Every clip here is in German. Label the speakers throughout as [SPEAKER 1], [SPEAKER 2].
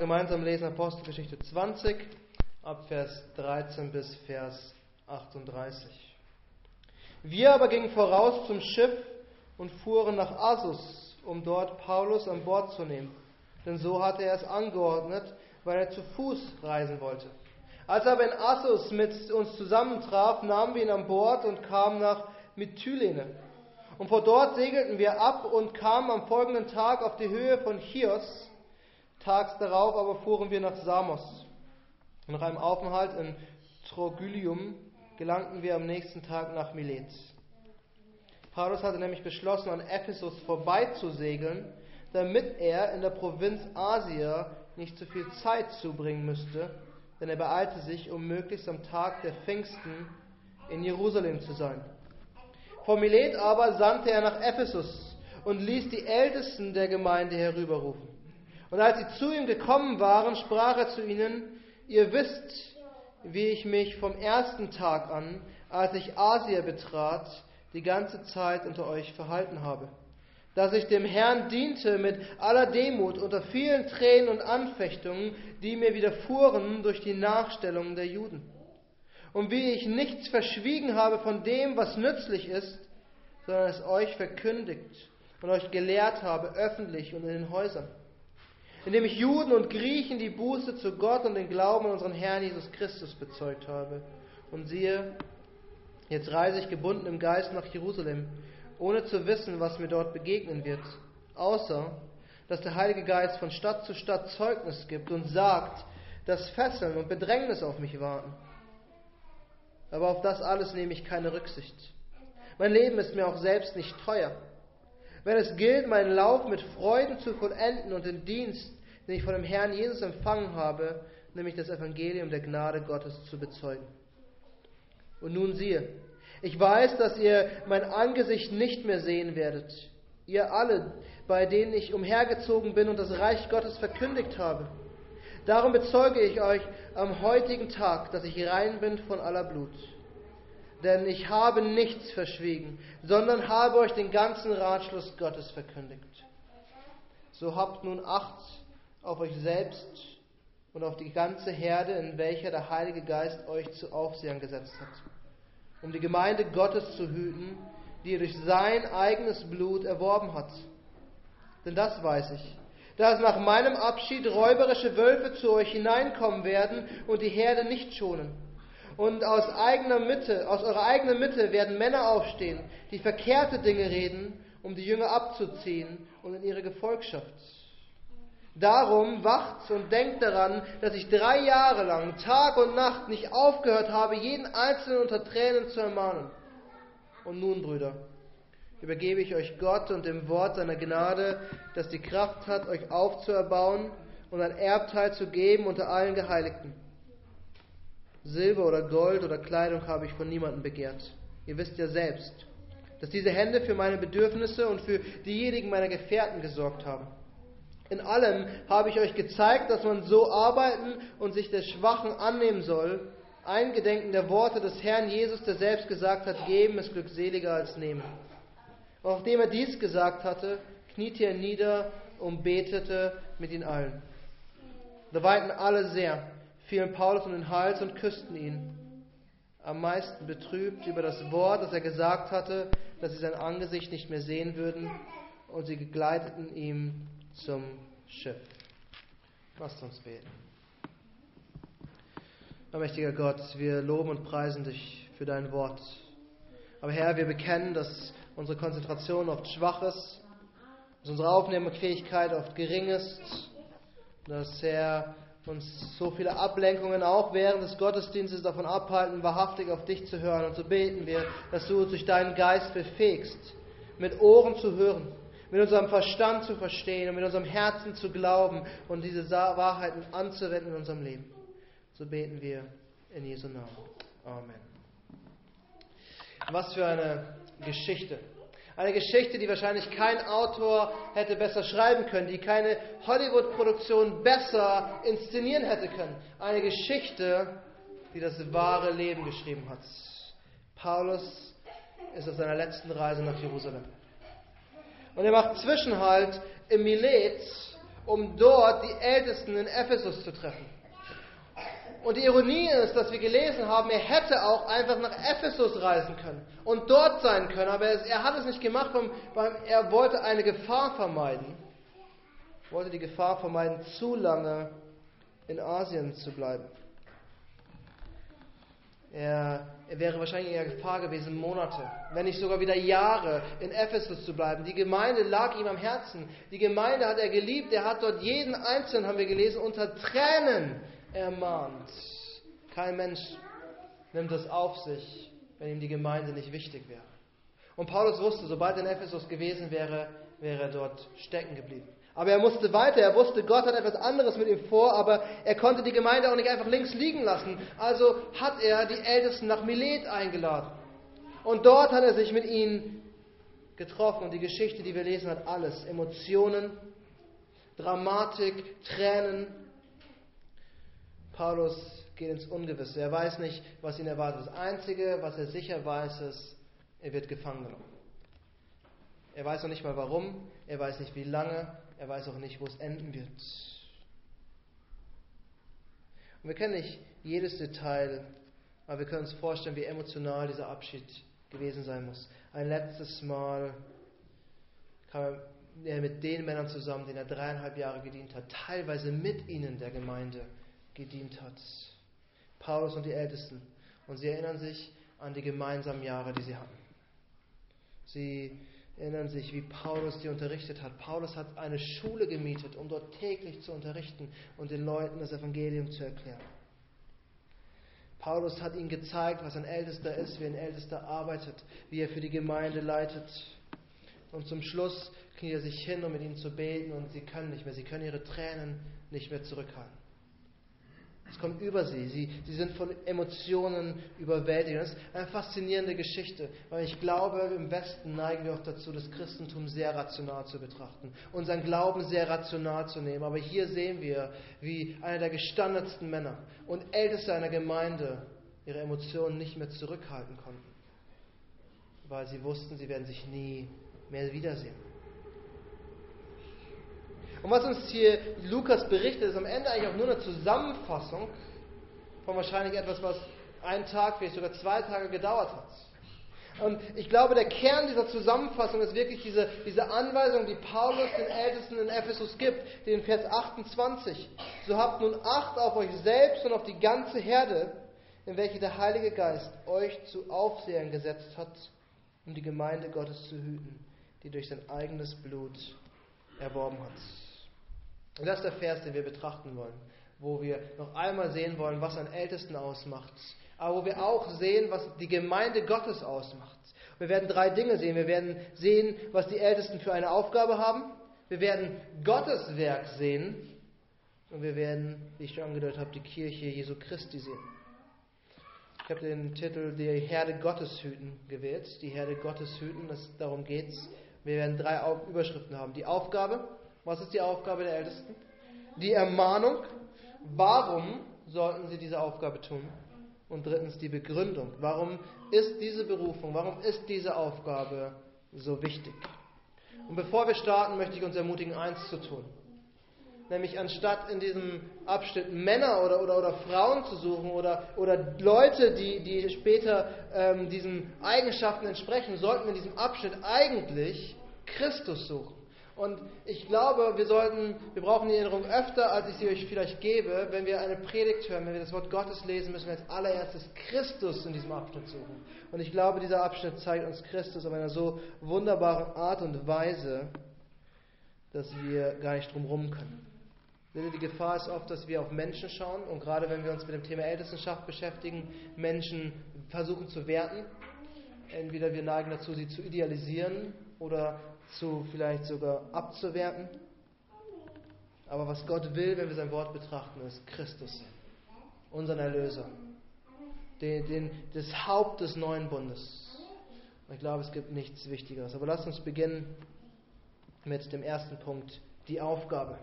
[SPEAKER 1] Gemeinsam lesen Apostelgeschichte 20 ab Vers 13 bis Vers 38. Wir aber gingen voraus zum Schiff und fuhren nach Assus, um dort Paulus an Bord zu nehmen. Denn so hatte er es angeordnet, weil er zu Fuß reisen wollte. Als er aber in Assus mit uns zusammentraf, nahmen wir ihn an Bord und kamen nach Methylene. Und vor dort segelten wir ab und kamen am folgenden Tag auf die Höhe von Chios, Tags darauf aber fuhren wir nach Samos. Nach einem Aufenthalt in Trogylium gelangten wir am nächsten Tag nach Milet. Paulus hatte nämlich beschlossen, an Ephesus vorbeizusegeln, damit er in der Provinz Asia nicht zu viel Zeit zubringen müsste, denn er beeilte sich, um möglichst am Tag der Pfingsten in Jerusalem zu sein. Vor Milet aber sandte er nach Ephesus und ließ die Ältesten der Gemeinde herüberrufen. Und als sie zu ihm gekommen waren, sprach er zu ihnen, ihr wisst, wie ich mich vom ersten Tag an, als ich Asia betrat, die ganze Zeit unter euch verhalten habe. Dass ich dem Herrn diente mit aller Demut unter vielen Tränen und Anfechtungen, die mir widerfuhren durch die Nachstellungen der Juden. Und wie ich nichts verschwiegen habe von dem, was nützlich ist, sondern es euch verkündigt und euch gelehrt habe, öffentlich und in den Häusern indem ich Juden und Griechen die Buße zu Gott und den Glauben an unseren Herrn Jesus Christus bezeugt habe. Und siehe, jetzt reise ich gebunden im Geist nach Jerusalem, ohne zu wissen, was mir dort begegnen wird, außer dass der Heilige Geist von Stadt zu Stadt Zeugnis gibt und sagt, dass Fesseln und Bedrängnis auf mich warten. Aber auf das alles nehme ich keine Rücksicht. Mein Leben ist mir auch selbst nicht teuer wenn es gilt, meinen Lauf mit Freuden zu vollenden und den Dienst, den ich von dem Herrn Jesus empfangen habe, nämlich das Evangelium der Gnade Gottes zu bezeugen. Und nun siehe, ich weiß, dass ihr mein Angesicht nicht mehr sehen werdet, ihr alle, bei denen ich umhergezogen bin und das Reich Gottes verkündigt habe. Darum bezeuge ich euch am heutigen Tag, dass ich rein bin von aller Blut denn ich habe nichts verschwiegen, sondern habe euch den ganzen Ratschluss Gottes verkündigt. So habt nun Acht auf euch selbst und auf die ganze Herde, in welcher der Heilige Geist euch zu Aufsehern gesetzt hat, um die Gemeinde Gottes zu hüten, die er durch sein eigenes Blut erworben hat. Denn das weiß ich, dass nach meinem Abschied räuberische Wölfe zu euch hineinkommen werden und die Herde nicht schonen. Und aus eigener Mitte, aus eurer eigenen Mitte werden Männer aufstehen, die verkehrte Dinge reden, um die Jünger abzuziehen und in ihre Gefolgschaft. Darum wacht und denkt daran, dass ich drei Jahre lang, Tag und Nacht, nicht aufgehört habe, jeden Einzelnen unter Tränen zu ermahnen. Und nun, Brüder, übergebe ich euch Gott und dem Wort seiner Gnade, das die Kraft hat, euch aufzuerbauen und ein Erbteil zu geben unter allen Geheiligten. Silber oder Gold oder Kleidung habe ich von niemandem begehrt. Ihr wisst ja selbst, dass diese Hände für meine Bedürfnisse und für diejenigen meiner Gefährten gesorgt haben. In allem habe ich euch gezeigt, dass man so arbeiten und sich der Schwachen annehmen soll, eingedenken der Worte des Herrn Jesus, der selbst gesagt hat, geben ist glückseliger als nehmen. Und nachdem er dies gesagt hatte, kniete er nieder und betete mit ihnen allen. Da weinten alle sehr fielen Paulus um den Hals und küssten ihn. Am meisten betrübt über das Wort, das er gesagt hatte, dass sie sein Angesicht nicht mehr sehen würden, und sie begleiteten ihn zum Schiff. Lasst uns beten. Mächtiger Gott, wir loben und preisen dich für dein Wort. Aber Herr, wir bekennen, dass unsere Konzentration oft schwach ist, dass unsere Aufnahmefähigkeit oft gering ist, dass Herr, uns so viele Ablenkungen auch während des Gottesdienstes davon abhalten, wahrhaftig auf dich zu hören. Und so beten wir, dass du uns durch deinen Geist befähigst, mit Ohren zu hören, mit unserem Verstand zu verstehen und mit unserem Herzen zu glauben und diese Wahrheiten anzuwenden in unserem Leben. So beten wir in Jesu Namen. Amen. Was für eine Geschichte. Eine Geschichte, die wahrscheinlich kein Autor hätte besser schreiben können, die keine Hollywood-Produktion besser inszenieren hätte können. Eine Geschichte, die das wahre Leben geschrieben hat. Paulus ist auf seiner letzten Reise nach Jerusalem. Und er macht Zwischenhalt im Milet um dort die Ältesten in Ephesus zu treffen. Und die Ironie ist, dass wir gelesen haben, er hätte auch einfach nach Ephesus reisen können und dort sein können, aber er, hat es nicht gemacht, weil er wollte eine Gefahr vermeiden. Er wollte die Gefahr vermeiden, zu lange in Asien zu bleiben. Er, er, wäre wahrscheinlich eher Gefahr gewesen, Monate, wenn nicht sogar wieder Jahre in Ephesus zu bleiben. Die Gemeinde lag ihm am Herzen. Die Gemeinde hat er geliebt. Er hat dort jeden Einzelnen, haben wir gelesen, unter Tränen ermahnt. Kein Mensch nimmt das auf sich, wenn ihm die Gemeinde nicht wichtig wäre. Und Paulus wusste, sobald er in Ephesus gewesen wäre, wäre er dort stecken geblieben. Aber er musste weiter, er wusste, Gott hat etwas anderes mit ihm vor, aber er konnte die Gemeinde auch nicht einfach links liegen lassen. Also hat er die Ältesten nach Milet eingeladen. Und dort hat er sich mit ihnen getroffen. Und die Geschichte, die wir lesen, hat alles. Emotionen, Dramatik, Tränen, Paulus geht ins Ungewisse. Er weiß nicht, was ihn erwartet. Das Einzige, was er sicher weiß, ist, er wird gefangen genommen. Er weiß noch nicht mal warum, er weiß nicht wie lange, er weiß auch nicht, wo es enden wird. Und wir kennen nicht jedes Detail, aber wir können uns vorstellen, wie emotional dieser Abschied gewesen sein muss. Ein letztes Mal kam er mit den Männern zusammen, denen er dreieinhalb Jahre gedient hat, teilweise mit ihnen der Gemeinde gedient hat. Paulus und die Ältesten. Und sie erinnern sich an die gemeinsamen Jahre, die sie hatten. Sie erinnern sich, wie Paulus die unterrichtet hat. Paulus hat eine Schule gemietet, um dort täglich zu unterrichten und den Leuten das Evangelium zu erklären. Paulus hat ihnen gezeigt, was ein Ältester ist, wie ein Ältester arbeitet, wie er für die Gemeinde leitet. Und zum Schluss kniet er sich hin, um mit ihnen zu beten, und sie können nicht mehr, sie können ihre Tränen nicht mehr zurückhalten. Es kommt über sie. sie. Sie sind von Emotionen überwältigt. Das ist eine faszinierende Geschichte, weil ich glaube, im Westen neigen wir auch dazu, das Christentum sehr rational zu betrachten, unseren Glauben sehr rational zu nehmen. Aber hier sehen wir, wie einer der gestandetsten Männer und Älteste einer Gemeinde ihre Emotionen nicht mehr zurückhalten konnten, weil sie wussten, sie werden sich nie mehr wiedersehen. Und was uns hier Lukas berichtet, ist am Ende eigentlich auch nur eine Zusammenfassung von wahrscheinlich etwas, was einen Tag, vielleicht sogar zwei Tage gedauert hat. Und ich glaube, der Kern dieser Zusammenfassung ist wirklich diese, diese Anweisung, die Paulus den Ältesten in Ephesus gibt, den Vers 28. So habt nun Acht auf euch selbst und auf die ganze Herde, in welche der Heilige Geist euch zu Aufsehern gesetzt hat, um die Gemeinde Gottes zu hüten, die durch sein eigenes Blut erworben hat. Und das ist der Vers, den wir betrachten wollen, wo wir noch einmal sehen wollen, was einen Ältesten ausmacht, aber wo wir auch sehen, was die Gemeinde Gottes ausmacht. Wir werden drei Dinge sehen. Wir werden sehen, was die Ältesten für eine Aufgabe haben. Wir werden Gottes Werk sehen. Und wir werden, wie ich schon angedeutet habe, die Kirche Jesu Christi sehen. Ich habe den Titel Die Herde Gottes hüten gewählt. Die Herde Gottes hüten, das, darum geht es. Wir werden drei Überschriften haben. Die Aufgabe, was ist die Aufgabe der Ältesten? Die Ermahnung. Warum sollten sie diese Aufgabe tun? Und drittens die Begründung. Warum ist diese Berufung, warum ist diese Aufgabe so wichtig? Und bevor wir starten, möchte ich uns ermutigen, eins zu tun. Nämlich anstatt in diesem Abschnitt Männer oder, oder, oder Frauen zu suchen oder, oder Leute, die, die später ähm, diesen Eigenschaften entsprechen, sollten wir in diesem Abschnitt eigentlich Christus suchen. Und ich glaube, wir sollten, wir brauchen die Erinnerung öfter, als ich sie euch vielleicht gebe, wenn wir eine Predigt hören, wenn wir das Wort Gottes lesen, müssen wir als allererstes Christus in diesem Abschnitt suchen. Und ich glaube, dieser Abschnitt zeigt uns Christus auf einer so wunderbaren Art und Weise, dass wir gar nicht drum herum können. Die Gefahr ist oft, dass wir auf Menschen schauen und gerade wenn wir uns mit dem Thema Ältestenschaft beschäftigen, Menschen versuchen zu werten. Entweder wir neigen dazu, sie zu idealisieren oder zu vielleicht sogar abzuwerten. Aber was Gott will, wenn wir sein Wort betrachten, ist Christus, unseren Erlöser, den, den, das Haupt des neuen Bundes. Und ich glaube, es gibt nichts Wichtigeres. Aber lasst uns beginnen mit dem ersten Punkt, die Aufgabe.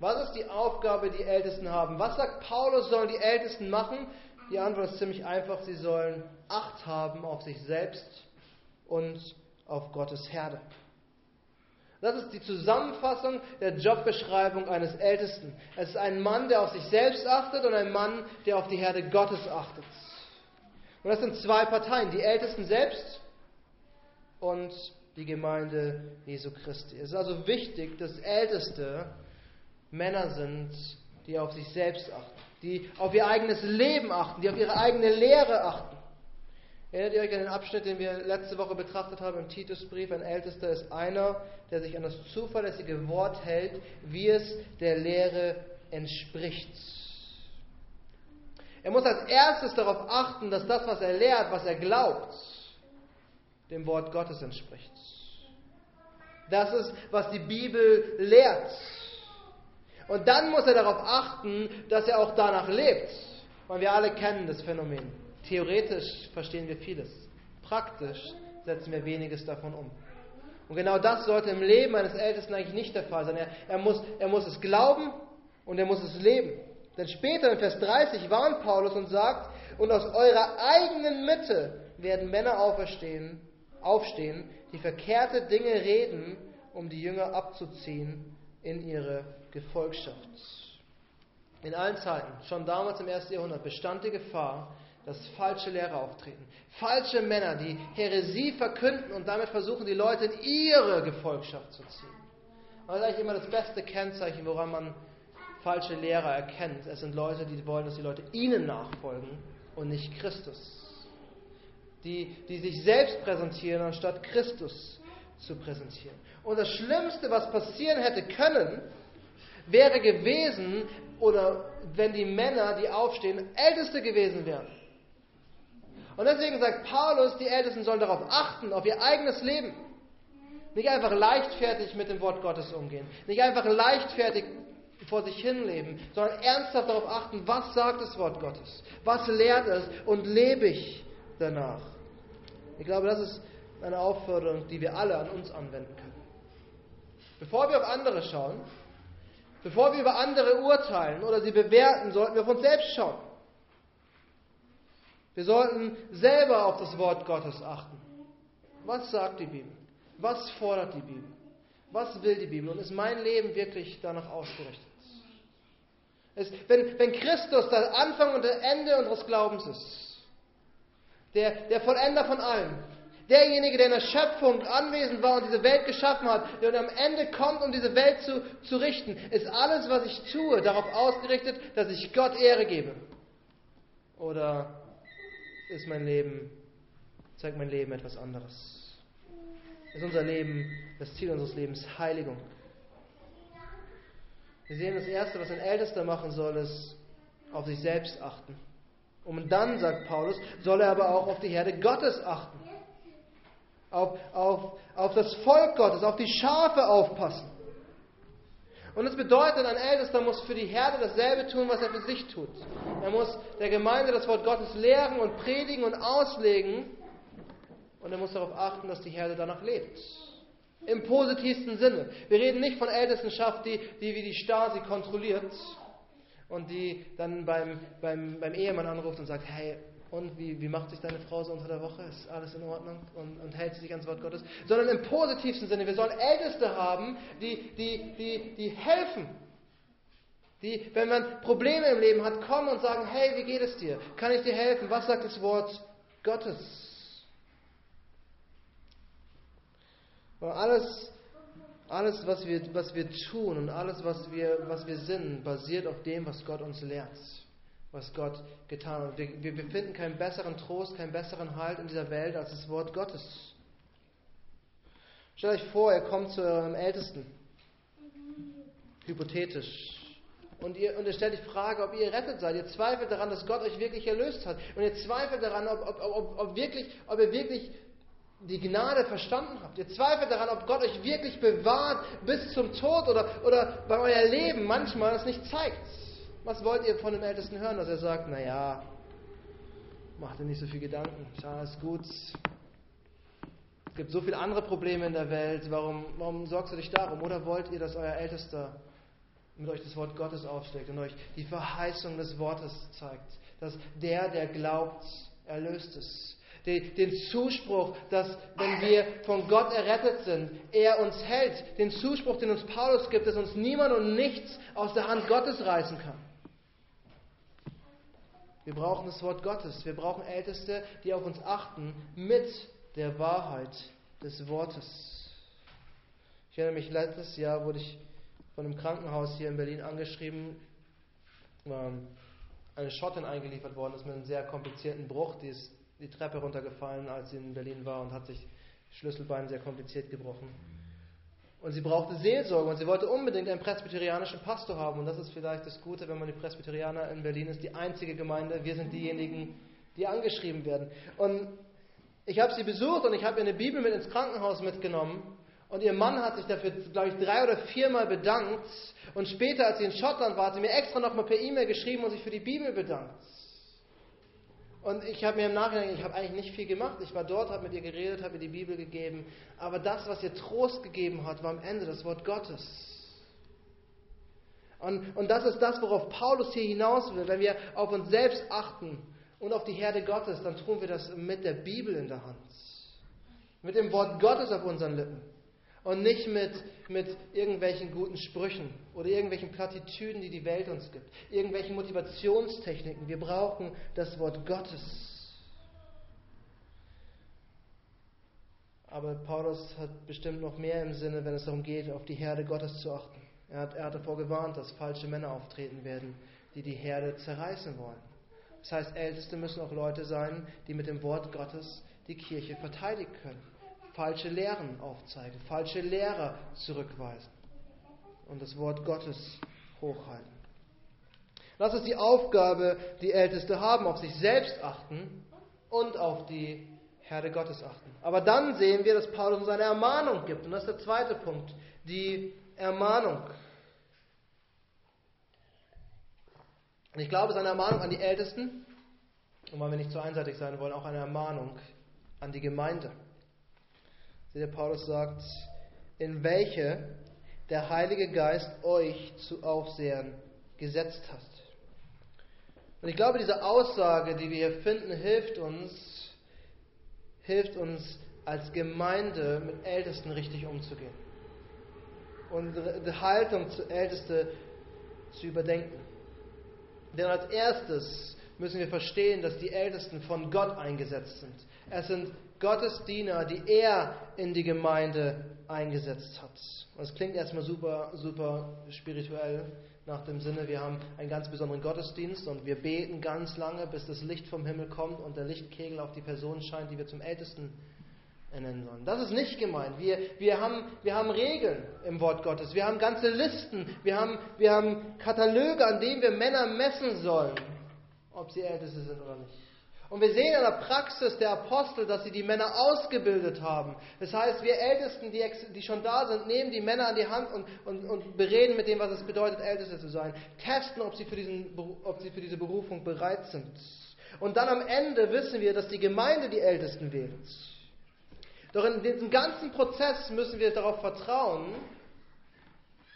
[SPEAKER 1] Was ist die Aufgabe, die Ältesten haben? Was sagt Paulus, sollen die Ältesten machen? Die Antwort ist ziemlich einfach. Sie sollen Acht haben auf sich selbst und auf Gottes Herde. Das ist die Zusammenfassung der Jobbeschreibung eines Ältesten. Es ist ein Mann, der auf sich selbst achtet und ein Mann, der auf die Herde Gottes achtet. Und das sind zwei Parteien, die Ältesten selbst und die Gemeinde Jesu Christi. Es ist also wichtig, dass Älteste Männer sind, die auf sich selbst achten, die auf ihr eigenes Leben achten, die auf ihre eigene Lehre achten. Erinnert ihr euch an den Abschnitt, den wir letzte Woche betrachtet haben im Titusbrief? Ein Ältester ist einer, der sich an das zuverlässige Wort hält, wie es der Lehre entspricht. Er muss als erstes darauf achten, dass das, was er lehrt, was er glaubt, dem Wort Gottes entspricht. Das ist, was die Bibel lehrt. Und dann muss er darauf achten, dass er auch danach lebt. Weil wir alle kennen das Phänomen. Theoretisch verstehen wir vieles. Praktisch setzen wir weniges davon um. Und genau das sollte im Leben eines Ältesten eigentlich nicht der Fall sein. Er, er, muss, er muss es glauben und er muss es leben. Denn später in Vers 30 warnt Paulus und sagt, und aus eurer eigenen Mitte werden Männer auferstehen, aufstehen, die verkehrte Dinge reden, um die Jünger abzuziehen in ihre Gefolgschaft. In allen Zeiten, schon damals im ersten Jahrhundert, bestand die Gefahr, dass falsche Lehrer auftreten. Falsche Männer, die Häresie verkünden und damit versuchen, die Leute in ihre Gefolgschaft zu ziehen. das ist eigentlich immer das beste Kennzeichen, woran man falsche Lehrer erkennt. Es sind Leute, die wollen, dass die Leute ihnen nachfolgen und nicht Christus. Die, die sich selbst präsentieren, anstatt Christus zu präsentieren. Und das Schlimmste, was passieren hätte können, wäre gewesen, oder wenn die Männer, die aufstehen, Älteste gewesen wären. Und deswegen sagt Paulus, die Ältesten sollen darauf achten, auf ihr eigenes Leben. Nicht einfach leichtfertig mit dem Wort Gottes umgehen. Nicht einfach leichtfertig vor sich hinleben, sondern ernsthaft darauf achten, was sagt das Wort Gottes? Was lehrt es und lebe ich danach? Ich glaube, das ist eine Aufforderung, die wir alle an uns anwenden können. Bevor wir auf andere schauen, bevor wir über andere urteilen oder sie bewerten, sollten wir auf uns selbst schauen. Wir sollten selber auf das Wort Gottes achten. Was sagt die Bibel? Was fordert die Bibel? Was will die Bibel? Und ist mein Leben wirklich danach ausgerichtet? Es, wenn, wenn Christus der Anfang und das Ende unseres Glaubens ist, der, der Vollender von allem, derjenige, der in der Schöpfung anwesend war und diese Welt geschaffen hat, der am Ende kommt, um diese Welt zu, zu richten, ist alles, was ich tue, darauf ausgerichtet, dass ich Gott Ehre gebe? Oder ist mein Leben, zeigt mein Leben etwas anderes? Ist unser Leben, das Ziel unseres Lebens Heiligung? Wir sehen, das Erste, was ein Ältester machen soll, ist auf sich selbst achten. Und dann, sagt Paulus, soll er aber auch auf die Herde Gottes achten. Auf, auf, auf das Volk Gottes, auf die Schafe aufpassen. Und das bedeutet, ein Ältester muss für die Herde dasselbe tun, was er für sich tut. Er muss der Gemeinde das Wort Gottes lehren und predigen und auslegen. Und er muss darauf achten, dass die Herde danach lebt. Im positivsten Sinne. Wir reden nicht von Ältestenschaft, die, die wie die Stasi kontrolliert und die dann beim, beim, beim Ehemann anruft und sagt, hey, und wie, wie macht sich deine Frau so unter der Woche? Ist alles in Ordnung? Und, und hält sie sich ans Wort Gottes? Sondern im positivsten Sinne. Wir sollen Älteste haben, die, die, die, die helfen. Die, wenn man Probleme im Leben hat, kommen und sagen, hey, wie geht es dir? Kann ich dir helfen? Was sagt das Wort Gottes? Und alles, alles was, wir, was wir tun und alles, was wir, was wir sind, basiert auf dem, was Gott uns lehrt was Gott getan hat. Wir, finden keinen besseren Trost, keinen besseren Halt in dieser Welt als das Wort Gottes. Stellt euch vor, ihr kommt zu eurem Ältesten, hypothetisch, und ihr, und ihr stellt die Frage, ob ihr rettet seid. Ihr zweifelt daran, dass Gott euch wirklich erlöst hat. Und ihr zweifelt daran, ob, ob, ob, ob, wirklich, ob ihr wirklich die Gnade verstanden habt. Ihr zweifelt daran, ob Gott euch wirklich bewahrt bis zum Tod oder, oder bei euer Leben manchmal es nicht zeigt. Was wollt ihr von dem Ältesten hören, dass er sagt, naja, mach dir nicht so viel Gedanken, ist alles gut. Es gibt so viele andere Probleme in der Welt, warum, warum sorgst du dich darum? Oder wollt ihr, dass euer Ältester mit euch das Wort Gottes aufschlägt und euch die Verheißung des Wortes zeigt, dass der, der glaubt, erlöst ist. den Zuspruch, dass wenn wir von Gott errettet sind, er uns hält. Den Zuspruch, den uns Paulus gibt, dass uns niemand und nichts aus der Hand Gottes reißen kann. Wir brauchen das Wort Gottes. Wir brauchen Älteste, die auf uns achten mit der Wahrheit des Wortes. Ich erinnere mich, letztes Jahr wurde ich von einem Krankenhaus hier in Berlin angeschrieben, ähm, eine Schottin eingeliefert worden ist mit einem sehr komplizierten Bruch. Die ist die Treppe runtergefallen, als sie in Berlin war und hat sich Schlüsselbein sehr kompliziert gebrochen. Und sie brauchte Seelsorge und sie wollte unbedingt einen presbyterianischen Pastor haben. Und das ist vielleicht das Gute, wenn man die Presbyterianer in Berlin ist, die einzige Gemeinde. Wir sind diejenigen, die angeschrieben werden. Und ich habe sie besucht und ich habe ihr eine Bibel mit ins Krankenhaus mitgenommen. Und ihr Mann hat sich dafür, glaube ich, drei oder viermal bedankt. Und später, als sie in Schottland war, hat sie mir extra nochmal per E-Mail geschrieben und sich für die Bibel bedankt. Und ich habe mir im Nachhinein, ich habe eigentlich nicht viel gemacht. Ich war dort, habe mit ihr geredet, habe ihr die Bibel gegeben. Aber das, was ihr Trost gegeben hat, war am Ende das Wort Gottes. Und, und das ist das, worauf Paulus hier hinaus will. Wenn wir auf uns selbst achten und auf die Herde Gottes, dann tun wir das mit der Bibel in der Hand. Mit dem Wort Gottes auf unseren Lippen und nicht mit, mit irgendwelchen guten Sprüchen oder irgendwelchen Plattitüden, die die Welt uns gibt, irgendwelchen Motivationstechniken. Wir brauchen das Wort Gottes. Aber Paulus hat bestimmt noch mehr im Sinne, wenn es darum geht, auf die Herde Gottes zu achten. Er hat, er hat davor gewarnt, dass falsche Männer auftreten werden, die die Herde zerreißen wollen. Das heißt, Älteste müssen auch Leute sein, die mit dem Wort Gottes die Kirche verteidigen können falsche Lehren aufzeigen, falsche Lehrer zurückweisen und das Wort Gottes hochhalten. Das ist die Aufgabe, die Älteste haben, auf sich selbst achten und auf die Herde Gottes achten. Aber dann sehen wir, dass Paulus uns eine Ermahnung gibt. Und das ist der zweite Punkt, die Ermahnung. Und ich glaube, es ist eine Ermahnung an die Ältesten, und weil wir nicht zu einseitig sein wollen, auch eine Ermahnung an die Gemeinde der Paulus sagt, in welche der Heilige Geist euch zu Aufsehern gesetzt hat. Und ich glaube, diese Aussage, die wir hier finden, hilft uns, hilft uns als Gemeinde mit Ältesten richtig umzugehen. Und die Haltung zu Ältesten zu überdenken. Denn als erstes müssen wir verstehen, dass die Ältesten von Gott eingesetzt sind. Es sind Gottes Diener, die er in die Gemeinde eingesetzt hat. Es klingt erstmal super, super spirituell nach dem Sinne, wir haben einen ganz besonderen Gottesdienst und wir beten ganz lange, bis das Licht vom Himmel kommt und der Lichtkegel auf die Person scheint, die wir zum Ältesten nennen sollen. Das ist nicht gemeint. Wir, wir, haben, wir haben Regeln im Wort Gottes. Wir haben ganze Listen. Wir haben, wir haben Kataloge, an denen wir Männer messen sollen, ob sie Älteste sind oder nicht. Und wir sehen in der Praxis der Apostel, dass sie die Männer ausgebildet haben. Das heißt, wir Ältesten, die, die schon da sind, nehmen die Männer an die Hand und, und, und bereden mit dem, was es bedeutet, Älteste zu sein. Testen, ob sie, für diesen, ob sie für diese Berufung bereit sind. Und dann am Ende wissen wir, dass die Gemeinde die Ältesten wählt. Doch in diesem ganzen Prozess müssen wir darauf vertrauen,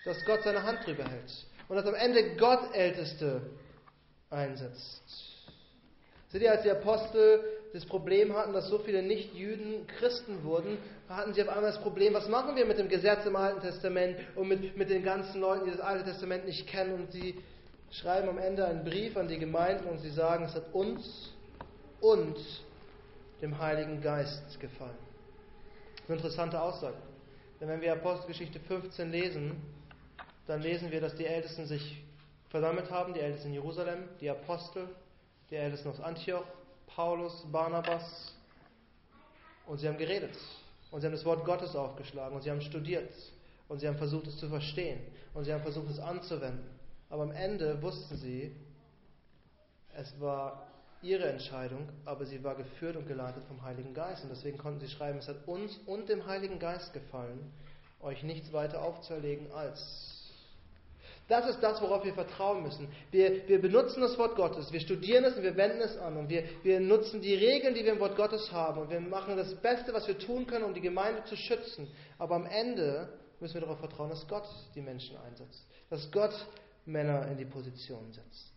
[SPEAKER 1] dass Gott seine Hand drüber hält. Und dass am Ende Gott Älteste einsetzt. Seht ihr, als die Apostel das Problem hatten, dass so viele Nicht-Jüden Christen wurden, hatten sie auf einmal das Problem, was machen wir mit dem Gesetz im Alten Testament und mit, mit den ganzen Leuten, die das Alte Testament nicht kennen. Und sie schreiben am Ende einen Brief an die Gemeinden und sie sagen, es hat uns und dem Heiligen Geist gefallen. Eine interessante Aussage. Denn wenn wir Apostelgeschichte 15 lesen, dann lesen wir, dass die Ältesten sich versammelt haben, die Ältesten in Jerusalem, die Apostel, die Ältesten aus Antioch, Paulus, Barnabas. Und sie haben geredet. Und sie haben das Wort Gottes aufgeschlagen. Und sie haben studiert. Und sie haben versucht, es zu verstehen. Und sie haben versucht, es anzuwenden. Aber am Ende wussten sie, es war ihre Entscheidung, aber sie war geführt und geleitet vom Heiligen Geist. Und deswegen konnten sie schreiben, es hat uns und dem Heiligen Geist gefallen, euch nichts weiter aufzuerlegen als das ist das, worauf wir vertrauen müssen. Wir, wir benutzen das Wort Gottes, wir studieren es und wir wenden es an und wir, wir nutzen die Regeln, die wir im Wort Gottes haben und wir machen das Beste, was wir tun können, um die Gemeinde zu schützen. Aber am Ende müssen wir darauf vertrauen, dass Gott die Menschen einsetzt, dass Gott Männer in die Position setzt.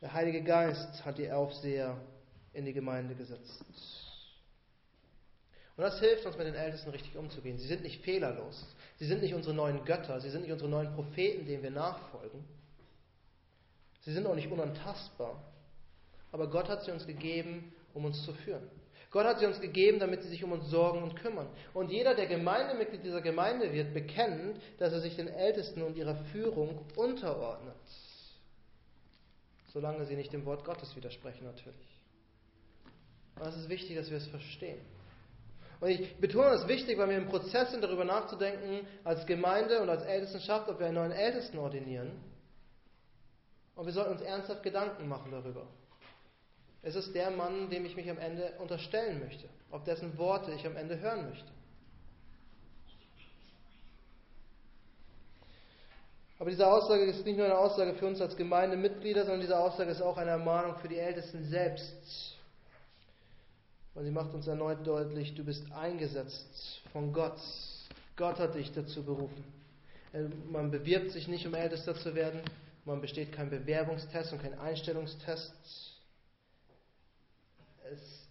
[SPEAKER 1] Der Heilige Geist hat die Aufseher in die Gemeinde gesetzt. Und das hilft uns, mit den Ältesten richtig umzugehen. Sie sind nicht fehlerlos. Sie sind nicht unsere neuen Götter. Sie sind nicht unsere neuen Propheten, denen wir nachfolgen. Sie sind auch nicht unantastbar. Aber Gott hat sie uns gegeben, um uns zu führen. Gott hat sie uns gegeben, damit sie sich um uns sorgen und kümmern. Und jeder, der Gemeindemitglied dieser Gemeinde wird, bekennt, dass er sich den Ältesten und ihrer Führung unterordnet. Solange sie nicht dem Wort Gottes widersprechen, natürlich. Aber es ist wichtig, dass wir es verstehen. Und ich betone das wichtig, weil wir im Prozess sind, darüber nachzudenken, als Gemeinde und als Ältestenschaft, ob wir einen neuen Ältesten ordinieren. Und wir sollten uns ernsthaft Gedanken machen darüber. Es ist der Mann, dem ich mich am Ende unterstellen möchte, auf dessen Worte ich am Ende hören möchte. Aber diese Aussage ist nicht nur eine Aussage für uns als Gemeindemitglieder, sondern diese Aussage ist auch eine Ermahnung für die Ältesten selbst. Weil sie macht uns erneut deutlich, du bist eingesetzt von Gott. Gott hat dich dazu berufen. Äh, man bewirbt sich nicht, um Ältester zu werden. Man besteht keinen Bewerbungstest und keinen Einstellungstest es,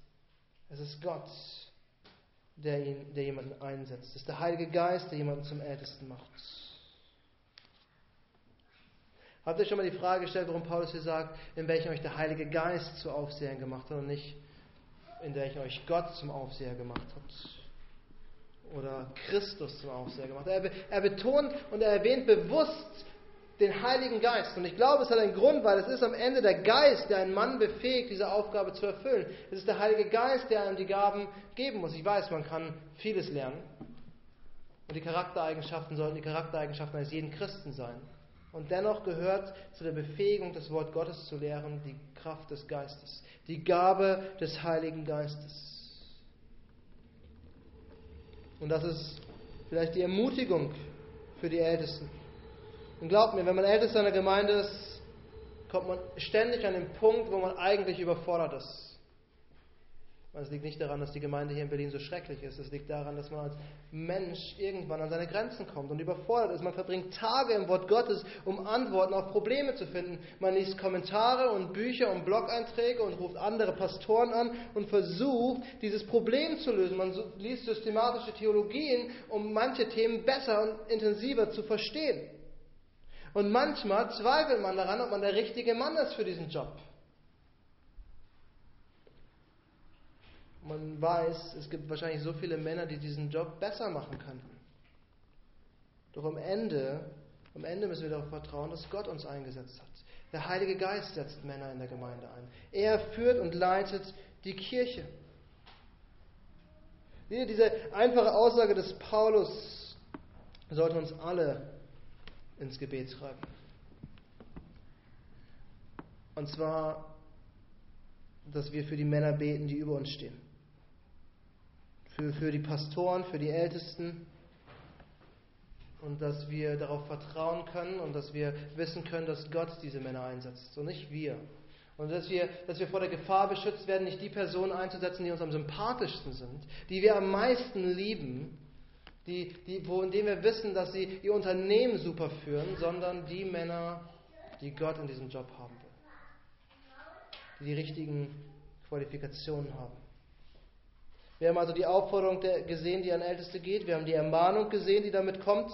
[SPEAKER 1] es ist Gott, der, ihn, der jemanden einsetzt. Es ist der Heilige Geist, der jemanden zum Ältesten macht. Habt ihr schon mal die Frage gestellt, warum Paulus hier sagt, in welchem euch der Heilige Geist zu Aufsehern gemacht hat und nicht in welchem euch Gott zum Aufseher gemacht hat? Oder Christus zum Aufseher gemacht hat? Er, er betont und er erwähnt bewusst den Heiligen Geist. Und ich glaube, es hat einen Grund, weil es ist am Ende der Geist, der einen Mann befähigt, diese Aufgabe zu erfüllen. Es ist der Heilige Geist, der einem die Gaben geben muss. Ich weiß, man kann vieles lernen. Und die Charaktereigenschaften sollten die Charaktereigenschaften eines jeden Christen sein. Und dennoch gehört zu der Befähigung, das Wort Gottes zu lehren, die Kraft des Geistes, die Gabe des Heiligen Geistes. Und das ist vielleicht die Ermutigung für die Ältesten. Und glaubt mir, wenn man Ältester einer Gemeinde ist, kommt man ständig an den Punkt, wo man eigentlich überfordert ist. Es liegt nicht daran, dass die Gemeinde hier in Berlin so schrecklich ist. Es liegt daran, dass man als Mensch irgendwann an seine Grenzen kommt und überfordert ist. Man verbringt Tage im Wort Gottes, um Antworten auf Probleme zu finden. Man liest Kommentare und Bücher und Blog-Einträge und ruft andere Pastoren an und versucht, dieses Problem zu lösen. Man liest systematische Theologien, um manche Themen besser und intensiver zu verstehen. Und manchmal zweifelt man daran, ob man der richtige Mann ist für diesen Job. Man weiß, es gibt wahrscheinlich so viele Männer, die diesen Job besser machen könnten. Doch am Ende, am Ende müssen wir darauf vertrauen, dass Gott uns eingesetzt hat. Der Heilige Geist setzt Männer in der Gemeinde ein. Er führt und leitet die Kirche. Diese einfache Aussage des Paulus sollte uns alle ins Gebet schreiben. Und zwar, dass wir für die Männer beten, die über uns stehen. Für, für die Pastoren, für die Ältesten. Und dass wir darauf vertrauen können und dass wir wissen können, dass Gott diese Männer einsetzt und nicht wir. Und dass wir, dass wir vor der Gefahr beschützt werden, nicht die Personen einzusetzen, die uns am sympathischsten sind, die wir am meisten lieben, die, die, wo, indem wir wissen, dass sie ihr Unternehmen super führen, sondern die Männer, die Gott in diesem Job haben will. Die die richtigen Qualifikationen haben. Wir haben also die Aufforderung gesehen, die an Älteste geht. Wir haben die Ermahnung gesehen, die damit kommt.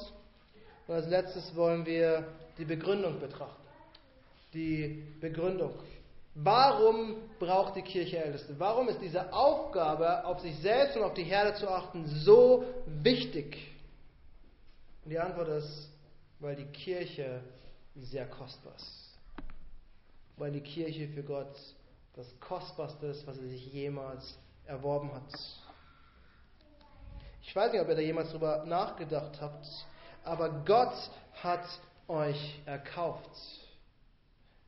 [SPEAKER 1] Und als letztes wollen wir die Begründung betrachten. Die Begründung. Warum braucht die Kirche Älteste? Warum ist diese Aufgabe, auf sich selbst und auf die Herde zu achten, so wichtig? Und die Antwort ist, weil die Kirche sehr kostbar ist. Weil die Kirche für Gott das Kostbarste ist, was er sich jemals erworben hat. Ich weiß nicht, ob ihr da jemals drüber nachgedacht habt, aber Gott hat euch erkauft.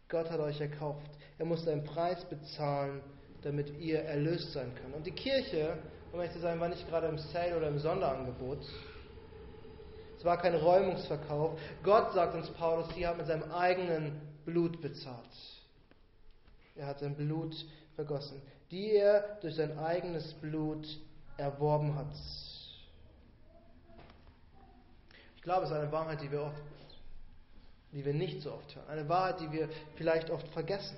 [SPEAKER 1] Gott hat euch erkauft. Er musste einen Preis bezahlen, damit ihr erlöst sein könnt. Und die Kirche, um ehrlich zu sein, war nicht gerade im Sale oder im Sonderangebot. Es war kein Räumungsverkauf. Gott, sagt uns Paulus, sie hat mit seinem eigenen Blut bezahlt. Er hat sein Blut vergossen, die er durch sein eigenes Blut erworben hat. Ich glaube, es ist eine Wahrheit, die wir oft, die wir nicht so oft hören. Eine Wahrheit, die wir vielleicht oft vergessen.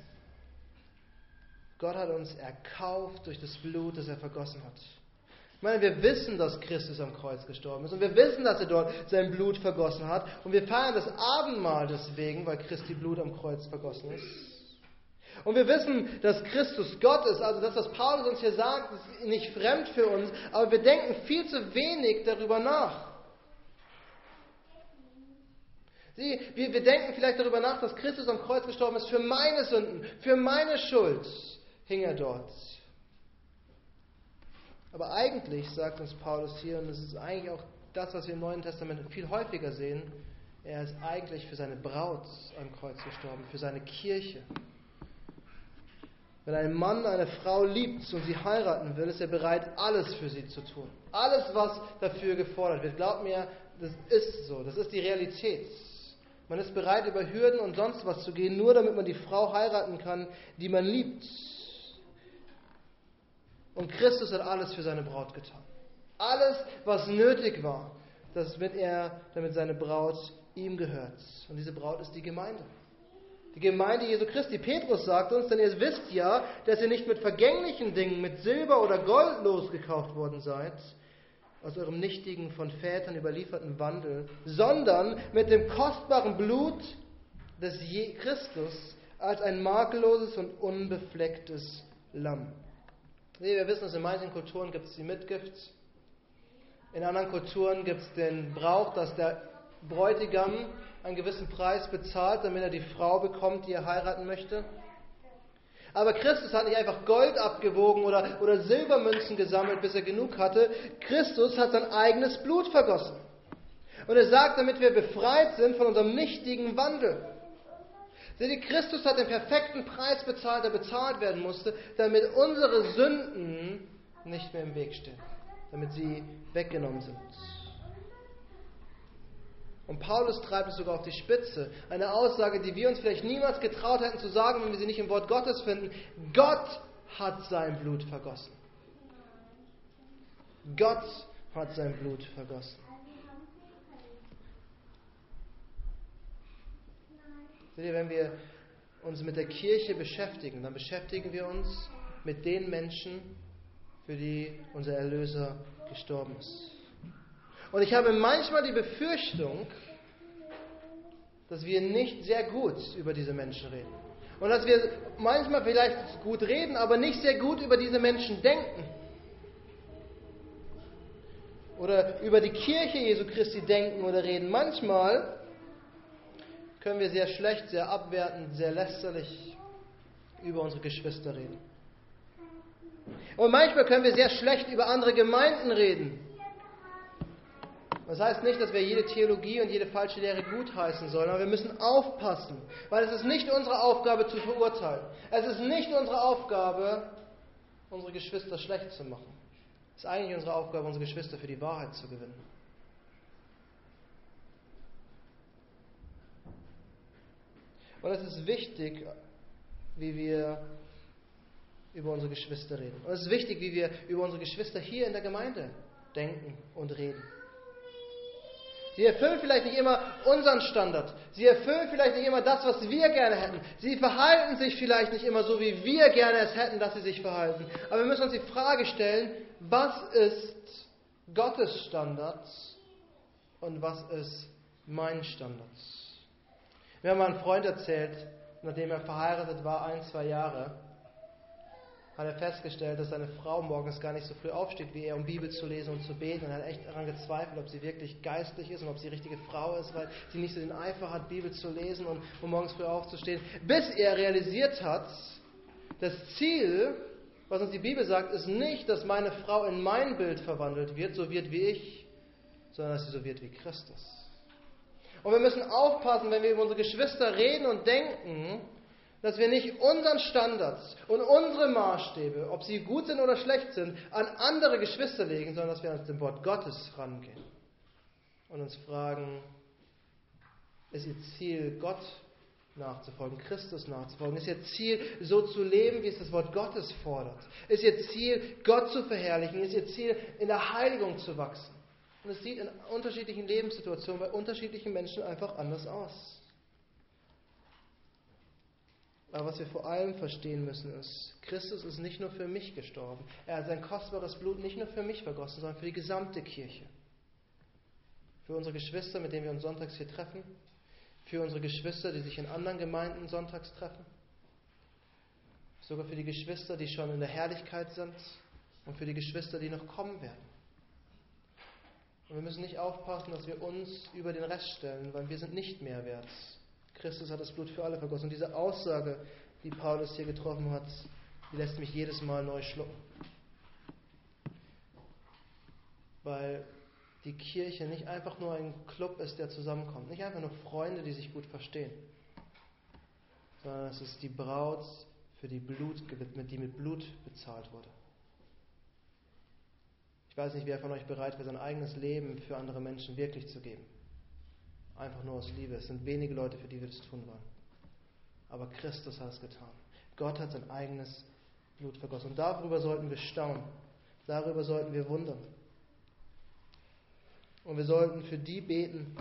[SPEAKER 1] Gott hat uns erkauft durch das Blut, das er vergossen hat. Ich meine, wir wissen, dass Christus am Kreuz gestorben ist und wir wissen, dass er dort sein Blut vergossen hat und wir feiern das Abendmahl deswegen, weil Christi Blut am Kreuz vergossen ist. Und wir wissen, dass Christus Gott ist, also das, was Paulus uns hier sagt, ist nicht fremd für uns, aber wir denken viel zu wenig darüber nach. Sie, wir, wir denken vielleicht darüber nach, dass Christus am Kreuz gestorben ist für meine Sünden, für meine Schuld hing er dort. Aber eigentlich sagt uns Paulus hier, und das ist eigentlich auch das, was wir im Neuen Testament viel häufiger sehen, er ist eigentlich für seine Braut am Kreuz gestorben, für seine Kirche. Wenn ein Mann eine Frau liebt und sie heiraten will, ist er bereit, alles für sie zu tun. Alles, was dafür gefordert wird. Glaubt mir, das ist so. Das ist die Realität. Man ist bereit, über Hürden und sonst was zu gehen, nur damit man die Frau heiraten kann, die man liebt. Und Christus hat alles für seine Braut getan. Alles, was nötig war, damit er, damit seine Braut ihm gehört. Und diese Braut ist die Gemeinde. Die Gemeinde Jesu Christi. Petrus sagt uns, denn ihr wisst ja, dass ihr nicht mit vergänglichen Dingen, mit Silber oder Gold losgekauft worden seid, aus eurem nichtigen, von Vätern überlieferten Wandel, sondern mit dem kostbaren Blut des Christus als ein makelloses und unbeflecktes Lamm. Wir wissen es, in manchen Kulturen gibt es die Mitgift. In anderen Kulturen gibt es den Brauch, dass der Bräutigam einen gewissen Preis bezahlt, damit er die Frau bekommt, die er heiraten möchte. Aber Christus hat nicht einfach Gold abgewogen oder, oder Silbermünzen gesammelt, bis er genug hatte. Christus hat sein eigenes Blut vergossen. Und er sagt, damit wir befreit sind von unserem nichtigen Wandel. Seht ihr, Christus hat den perfekten Preis bezahlt, der bezahlt werden musste, damit unsere Sünden nicht mehr im Weg stehen, damit sie weggenommen sind. Und Paulus treibt es sogar auf die Spitze. Eine Aussage, die wir uns vielleicht niemals getraut hätten zu sagen, wenn wir sie nicht im Wort Gottes finden. Gott hat sein Blut vergossen. Gott hat sein Blut vergossen. Seht ihr, wenn wir uns mit der Kirche beschäftigen, dann beschäftigen wir uns mit den Menschen, für die unser Erlöser gestorben ist. Und ich habe manchmal die Befürchtung, dass wir nicht sehr gut über diese Menschen reden. Und dass wir manchmal vielleicht gut reden, aber nicht sehr gut über diese Menschen denken. Oder über die Kirche Jesu Christi denken oder reden. Manchmal können wir sehr schlecht, sehr abwertend, sehr lästerlich über unsere Geschwister reden. Und manchmal können wir sehr schlecht über andere Gemeinden reden. Das heißt nicht, dass wir jede Theologie und jede falsche Lehre gutheißen sollen, aber wir müssen aufpassen, weil es ist nicht unsere Aufgabe zu verurteilen. Es ist nicht unsere Aufgabe, unsere Geschwister schlecht zu machen. Es ist eigentlich unsere Aufgabe, unsere Geschwister für die Wahrheit zu gewinnen. Und es ist wichtig, wie wir über unsere Geschwister reden. Und es ist wichtig, wie wir über unsere Geschwister hier in der Gemeinde denken und reden. Sie erfüllen vielleicht nicht immer unseren Standard. Sie erfüllen vielleicht nicht immer das, was wir gerne hätten. Sie verhalten sich vielleicht nicht immer so, wie wir gerne es hätten, dass sie sich verhalten. Aber wir müssen uns die Frage stellen, was ist Gottes Standard und was ist mein Standard? Mir hat mal ein Freund erzählt, nachdem er verheiratet war, ein, zwei Jahre, hat er festgestellt, dass seine Frau morgens gar nicht so früh aufsteht wie er, um Bibel zu lesen und zu beten. Und er hat echt daran gezweifelt, ob sie wirklich geistlich ist und ob sie die richtige Frau ist, weil sie nicht so den Eifer hat, Bibel zu lesen und um morgens früh aufzustehen. Bis er realisiert hat, das Ziel, was uns die Bibel sagt, ist nicht, dass meine Frau in mein Bild verwandelt wird, so wird wie ich, sondern dass sie so wird wie Christus. Und wir müssen aufpassen, wenn wir über unsere Geschwister reden und denken, dass wir nicht unseren Standards und unsere Maßstäbe, ob sie gut sind oder schlecht sind, an andere Geschwister legen, sondern dass wir an dem Wort Gottes rangehen und uns fragen, ist ihr Ziel, Gott nachzufolgen, Christus nachzufolgen? Ist ihr Ziel, so zu leben, wie es das Wort Gottes fordert? Ist ihr Ziel, Gott zu verherrlichen? Ist ihr Ziel, in der Heiligung zu wachsen? Und es sieht in unterschiedlichen Lebenssituationen bei unterschiedlichen Menschen einfach anders aus. Aber was wir vor allem verstehen müssen ist, Christus ist nicht nur für mich gestorben. Er hat sein kostbares Blut nicht nur für mich vergossen, sondern für die gesamte Kirche. Für unsere Geschwister, mit denen wir uns sonntags hier treffen. Für unsere Geschwister, die sich in anderen Gemeinden sonntags treffen. Sogar für die Geschwister, die schon in der Herrlichkeit sind. Und für die Geschwister, die noch kommen werden. Und wir müssen nicht aufpassen, dass wir uns über den Rest stellen, weil wir sind nicht mehr wert. Christus hat das Blut für alle vergossen. Und diese Aussage, die Paulus hier getroffen hat, die lässt mich jedes Mal neu schlucken. Weil die Kirche nicht einfach nur ein Club ist, der zusammenkommt. Nicht einfach nur Freunde, die sich gut verstehen. Sondern es ist die Braut für die Blut gewidmet, die mit Blut bezahlt wurde. Ich weiß nicht, wer von euch bereit wäre, sein eigenes Leben für andere Menschen wirklich zu geben. Einfach nur aus Liebe. Es sind wenige Leute, für die wir das tun wollen. Aber Christus hat es getan. Gott hat sein eigenes Blut vergossen. Und darüber sollten wir staunen. Darüber sollten wir wundern. Und wir sollten für die beten,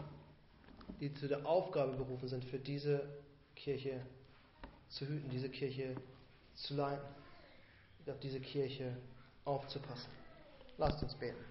[SPEAKER 1] die zu der Aufgabe berufen sind, für diese Kirche zu hüten, diese Kirche zu leiten, auf diese Kirche aufzupassen. Lasst uns beten.